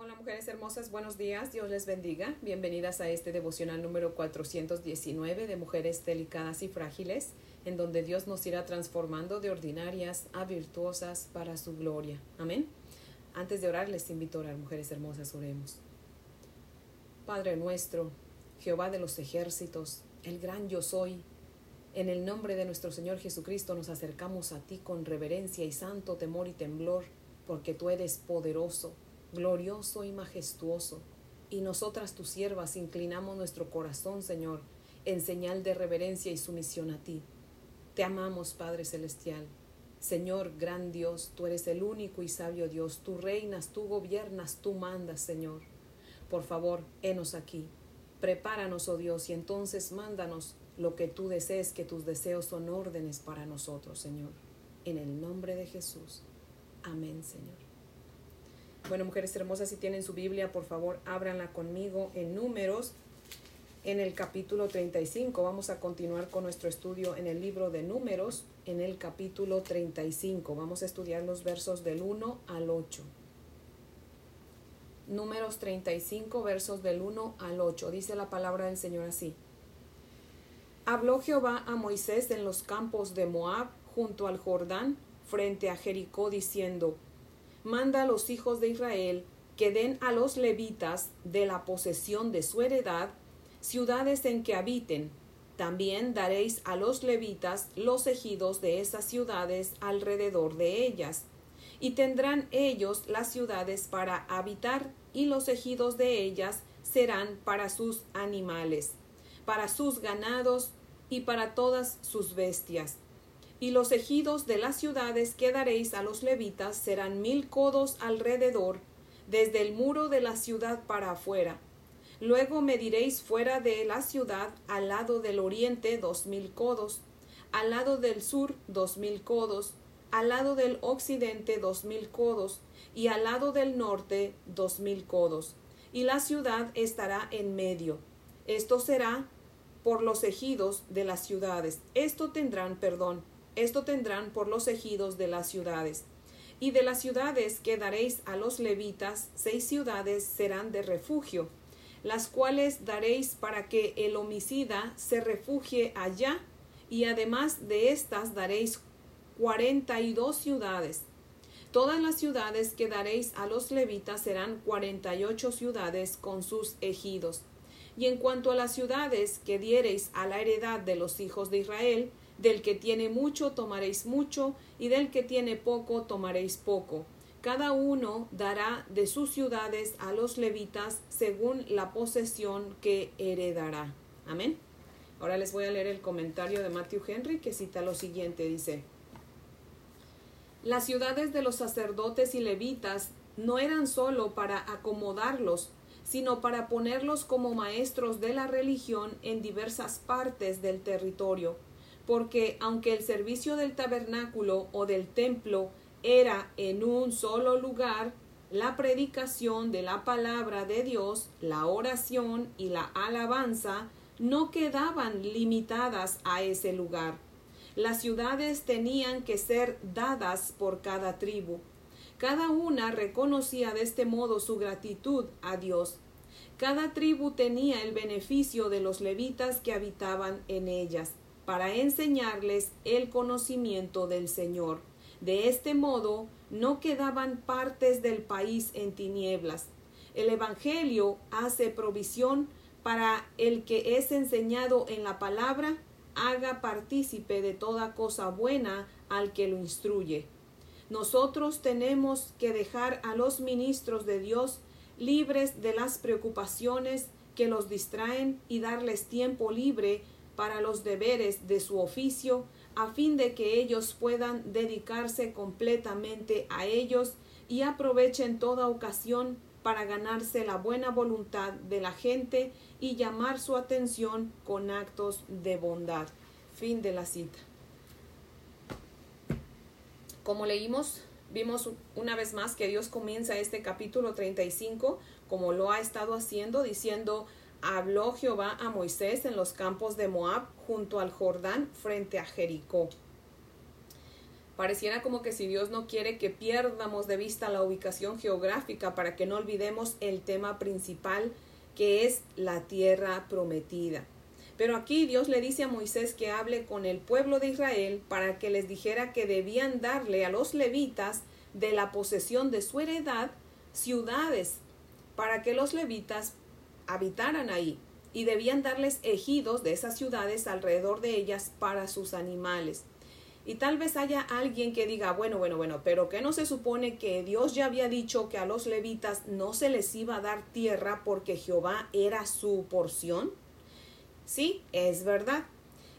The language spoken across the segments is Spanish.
Hola mujeres hermosas, buenos días, Dios les bendiga. Bienvenidas a este devocional número 419 de Mujeres Delicadas y Frágiles, en donde Dios nos irá transformando de ordinarias a virtuosas para su gloria. Amén. Antes de orar, les invito a orar, mujeres hermosas, oremos. Padre nuestro, Jehová de los ejércitos, el gran yo soy, en el nombre de nuestro Señor Jesucristo nos acercamos a ti con reverencia y santo temor y temblor, porque tú eres poderoso glorioso y majestuoso. Y nosotras, tus siervas, inclinamos nuestro corazón, Señor, en señal de reverencia y sumisión a ti. Te amamos, Padre Celestial. Señor, gran Dios, tú eres el único y sabio Dios. Tú reinas, tú gobiernas, tú mandas, Señor. Por favor, henos aquí. Prepáranos, oh Dios, y entonces mándanos lo que tú desees, que tus deseos son órdenes para nosotros, Señor. En el nombre de Jesús. Amén, Señor. Bueno, mujeres hermosas, si tienen su Biblia, por favor, ábranla conmigo en números, en el capítulo 35. Vamos a continuar con nuestro estudio en el libro de números, en el capítulo 35. Vamos a estudiar los versos del 1 al 8. Números 35, versos del 1 al 8. Dice la palabra del Señor así. Habló Jehová a Moisés en los campos de Moab, junto al Jordán, frente a Jericó, diciendo, manda a los hijos de Israel que den a los levitas de la posesión de su heredad ciudades en que habiten. También daréis a los levitas los ejidos de esas ciudades alrededor de ellas. Y tendrán ellos las ciudades para habitar, y los ejidos de ellas serán para sus animales, para sus ganados y para todas sus bestias y los ejidos de las ciudades que daréis a los levitas serán mil codos alrededor, desde el muro de la ciudad para afuera. Luego mediréis fuera de la ciudad al lado del oriente dos mil codos, al lado del sur dos mil codos, al lado del occidente dos mil codos, y al lado del norte dos mil codos. Y la ciudad estará en medio. Esto será por los ejidos de las ciudades. Esto tendrán perdón esto tendrán por los ejidos de las ciudades. Y de las ciudades que daréis a los levitas, seis ciudades serán de refugio, las cuales daréis para que el homicida se refugie allá, y además de estas daréis cuarenta y dos ciudades. Todas las ciudades que daréis a los levitas serán cuarenta y ocho ciudades con sus ejidos. Y en cuanto a las ciudades que diereis a la heredad de los hijos de Israel, del que tiene mucho tomaréis mucho, y del que tiene poco tomaréis poco. Cada uno dará de sus ciudades a los levitas según la posesión que heredará. Amén. Ahora les voy a leer el comentario de Matthew Henry que cita lo siguiente. Dice, las ciudades de los sacerdotes y levitas no eran sólo para acomodarlos, sino para ponerlos como maestros de la religión en diversas partes del territorio porque aunque el servicio del tabernáculo o del templo era en un solo lugar, la predicación de la palabra de Dios, la oración y la alabanza no quedaban limitadas a ese lugar. Las ciudades tenían que ser dadas por cada tribu. Cada una reconocía de este modo su gratitud a Dios. Cada tribu tenía el beneficio de los levitas que habitaban en ellas para enseñarles el conocimiento del Señor. De este modo no quedaban partes del país en tinieblas. El Evangelio hace provisión para el que es enseñado en la palabra, haga partícipe de toda cosa buena al que lo instruye. Nosotros tenemos que dejar a los ministros de Dios libres de las preocupaciones que los distraen y darles tiempo libre para los deberes de su oficio, a fin de que ellos puedan dedicarse completamente a ellos y aprovechen toda ocasión para ganarse la buena voluntad de la gente y llamar su atención con actos de bondad. Fin de la cita. Como leímos, vimos una vez más que Dios comienza este capítulo 35 como lo ha estado haciendo, diciendo habló Jehová a Moisés en los campos de Moab junto al Jordán frente a Jericó. Pareciera como que si Dios no quiere que pierdamos de vista la ubicación geográfica para que no olvidemos el tema principal que es la tierra prometida. Pero aquí Dios le dice a Moisés que hable con el pueblo de Israel para que les dijera que debían darle a los levitas de la posesión de su heredad ciudades para que los levitas habitaran ahí y debían darles ejidos de esas ciudades alrededor de ellas para sus animales. Y tal vez haya alguien que diga, bueno, bueno, bueno, pero que no se supone que Dios ya había dicho que a los levitas no se les iba a dar tierra porque Jehová era su porción. Sí, es verdad.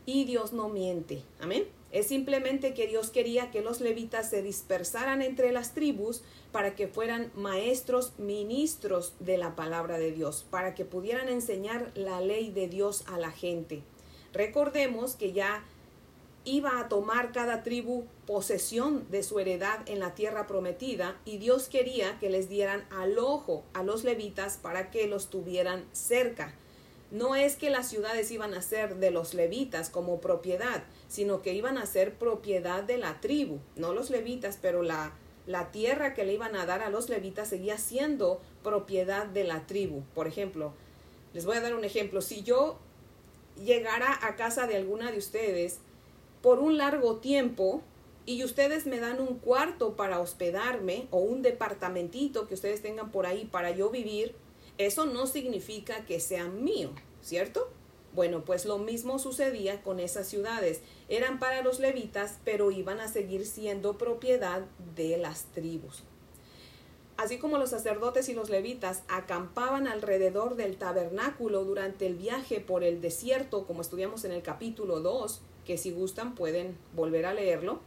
Y Dios no miente. Amén. Es simplemente que Dios quería que los levitas se dispersaran entre las tribus para que fueran maestros, ministros de la palabra de Dios, para que pudieran enseñar la ley de Dios a la gente. Recordemos que ya iba a tomar cada tribu posesión de su heredad en la tierra prometida y Dios quería que les dieran alojo a los levitas para que los tuvieran cerca. No es que las ciudades iban a ser de los levitas como propiedad, sino que iban a ser propiedad de la tribu, no los levitas, pero la, la tierra que le iban a dar a los levitas seguía siendo propiedad de la tribu. Por ejemplo, les voy a dar un ejemplo. Si yo llegara a casa de alguna de ustedes por un largo tiempo y ustedes me dan un cuarto para hospedarme o un departamentito que ustedes tengan por ahí para yo vivir, eso no significa que sea mío, ¿cierto? Bueno, pues lo mismo sucedía con esas ciudades. Eran para los levitas, pero iban a seguir siendo propiedad de las tribus. Así como los sacerdotes y los levitas acampaban alrededor del tabernáculo durante el viaje por el desierto, como estudiamos en el capítulo 2, que si gustan pueden volver a leerlo.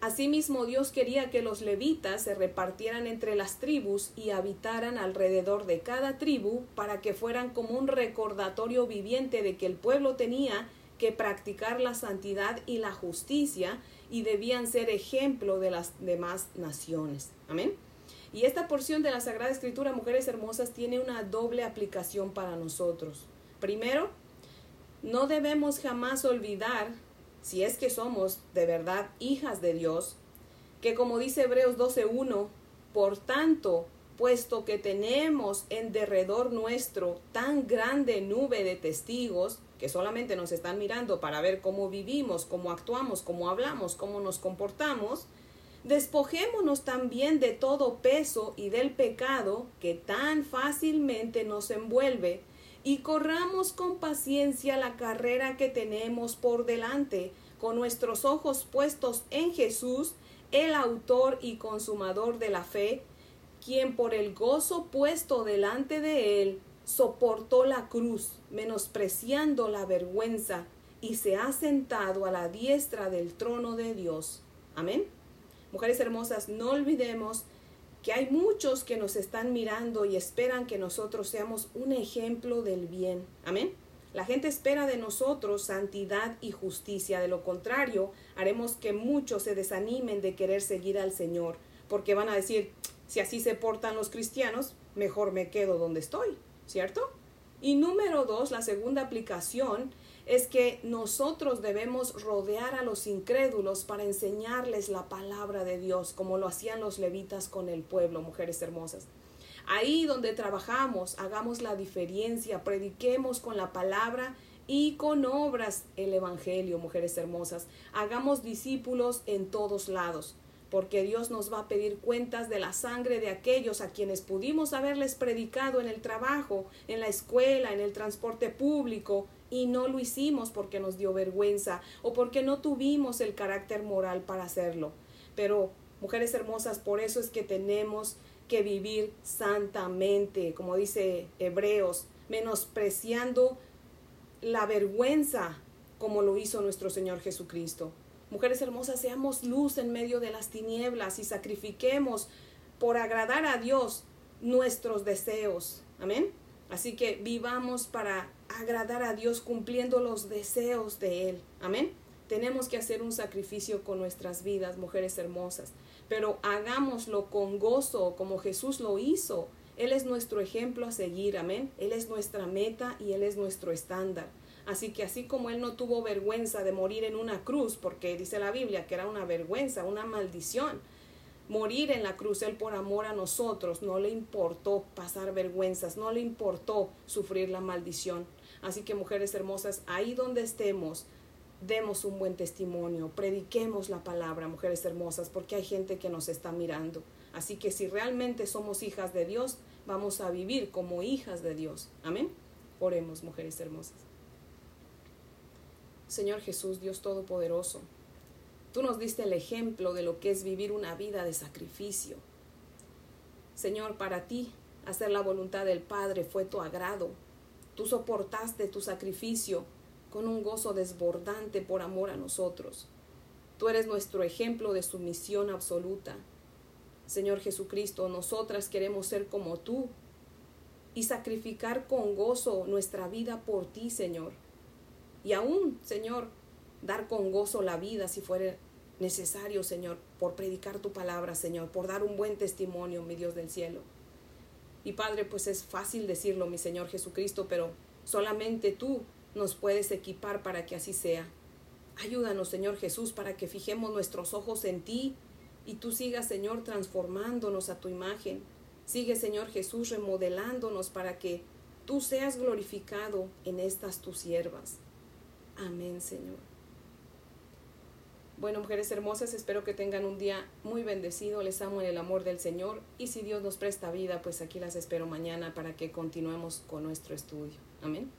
Asimismo, Dios quería que los levitas se repartieran entre las tribus y habitaran alrededor de cada tribu para que fueran como un recordatorio viviente de que el pueblo tenía que practicar la santidad y la justicia y debían ser ejemplo de las demás naciones. Amén. Y esta porción de la Sagrada Escritura, mujeres hermosas, tiene una doble aplicación para nosotros. Primero, no debemos jamás olvidar si es que somos de verdad hijas de Dios, que como dice Hebreos 12.1, por tanto, puesto que tenemos en derredor nuestro tan grande nube de testigos, que solamente nos están mirando para ver cómo vivimos, cómo actuamos, cómo hablamos, cómo nos comportamos, despojémonos también de todo peso y del pecado que tan fácilmente nos envuelve y corramos con paciencia la carrera que tenemos por delante, con nuestros ojos puestos en Jesús, el autor y consumador de la fe, quien por el gozo puesto delante de él soportó la cruz, menospreciando la vergüenza, y se ha sentado a la diestra del trono de Dios. Amén. Mujeres hermosas, no olvidemos que hay muchos que nos están mirando y esperan que nosotros seamos un ejemplo del bien. Amén. La gente espera de nosotros santidad y justicia. De lo contrario, haremos que muchos se desanimen de querer seguir al Señor, porque van a decir, si así se portan los cristianos, mejor me quedo donde estoy, ¿cierto? Y número dos, la segunda aplicación es que nosotros debemos rodear a los incrédulos para enseñarles la palabra de Dios, como lo hacían los levitas con el pueblo, mujeres hermosas. Ahí donde trabajamos, hagamos la diferencia, prediquemos con la palabra y con obras el Evangelio, mujeres hermosas. Hagamos discípulos en todos lados, porque Dios nos va a pedir cuentas de la sangre de aquellos a quienes pudimos haberles predicado en el trabajo, en la escuela, en el transporte público, y no lo hicimos porque nos dio vergüenza o porque no tuvimos el carácter moral para hacerlo. Pero, mujeres hermosas, por eso es que tenemos que vivir santamente, como dice Hebreos, menospreciando la vergüenza como lo hizo nuestro Señor Jesucristo. Mujeres hermosas, seamos luz en medio de las tinieblas y sacrifiquemos por agradar a Dios nuestros deseos. Amén. Así que vivamos para agradar a Dios cumpliendo los deseos de Él. Amén. Tenemos que hacer un sacrificio con nuestras vidas, mujeres hermosas, pero hagámoslo con gozo, como Jesús lo hizo. Él es nuestro ejemplo a seguir, amén. Él es nuestra meta y Él es nuestro estándar. Así que así como Él no tuvo vergüenza de morir en una cruz, porque dice la Biblia que era una vergüenza, una maldición, morir en la cruz, Él por amor a nosotros, no le importó pasar vergüenzas, no le importó sufrir la maldición. Así que mujeres hermosas, ahí donde estemos, demos un buen testimonio, prediquemos la palabra, mujeres hermosas, porque hay gente que nos está mirando. Así que si realmente somos hijas de Dios, vamos a vivir como hijas de Dios. Amén. Oremos, mujeres hermosas. Señor Jesús, Dios Todopoderoso, tú nos diste el ejemplo de lo que es vivir una vida de sacrificio. Señor, para ti hacer la voluntad del Padre fue tu agrado. Tú soportaste tu sacrificio con un gozo desbordante por amor a nosotros. Tú eres nuestro ejemplo de sumisión absoluta. Señor Jesucristo, nosotras queremos ser como tú y sacrificar con gozo nuestra vida por ti, Señor. Y aún, Señor, dar con gozo la vida si fuera necesario, Señor, por predicar tu palabra, Señor, por dar un buen testimonio, mi Dios del cielo. Y Padre, pues es fácil decirlo, mi Señor Jesucristo, pero solamente tú nos puedes equipar para que así sea. Ayúdanos, Señor Jesús, para que fijemos nuestros ojos en ti y tú sigas, Señor, transformándonos a tu imagen. Sigue, Señor Jesús, remodelándonos para que tú seas glorificado en estas tus siervas. Amén, Señor. Bueno, mujeres hermosas, espero que tengan un día muy bendecido. Les amo en el amor del Señor. Y si Dios nos presta vida, pues aquí las espero mañana para que continuemos con nuestro estudio. Amén.